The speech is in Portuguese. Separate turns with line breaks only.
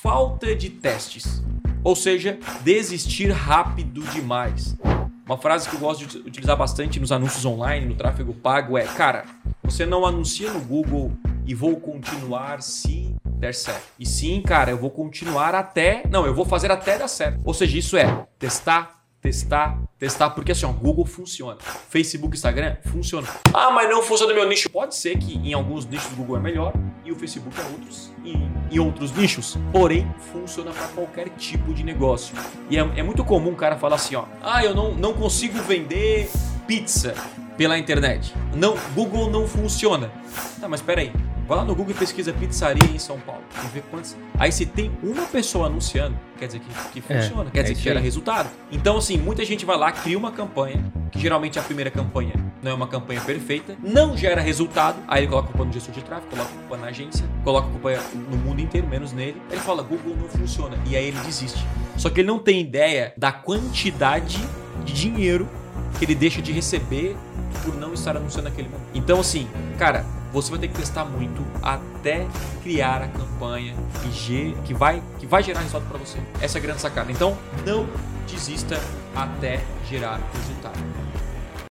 falta de testes. Ou seja, desistir rápido demais. Uma frase que eu gosto de utilizar bastante nos anúncios online, no tráfego pago é: cara, você não anuncia no Google e vou continuar se der certo. E sim, cara, eu vou continuar até. Não, eu vou fazer até dar certo. Ou seja, isso é testar, testar, testar, porque assim, ó, Google funciona. Facebook, Instagram funciona. Ah, mas não funciona no meu nicho. Pode ser que em alguns nichos o Google é melhor e o Facebook é outros e em outros nichos. Porém, funciona para qualquer tipo de negócio. E é, é muito comum o cara falar assim, ó, ah, eu não, não consigo vender pizza pela internet. Não, Google não funciona. Tá, mas espera aí. Vai lá no Google e pesquisa pizzaria em São Paulo. E vê quantos. Aí se tem uma pessoa anunciando, quer dizer que, que é, funciona, quer é dizer que gera resultado. Então, assim, muita gente vai lá, cria uma campanha, que geralmente a primeira campanha não é uma campanha perfeita, não gera resultado. Aí ele coloca a culpa no gestor de tráfego, coloca a culpa na agência, coloca a culpa no mundo inteiro, menos nele. Ele fala, Google não funciona. E aí ele desiste. Só que ele não tem ideia da quantidade de dinheiro que ele deixa de receber por não estar anunciando naquele momento. Então, assim, cara, você vai ter que testar muito até criar a campanha que, que, vai, que vai gerar resultado para você. Essa é a grande sacada. Então, não desista até gerar resultado.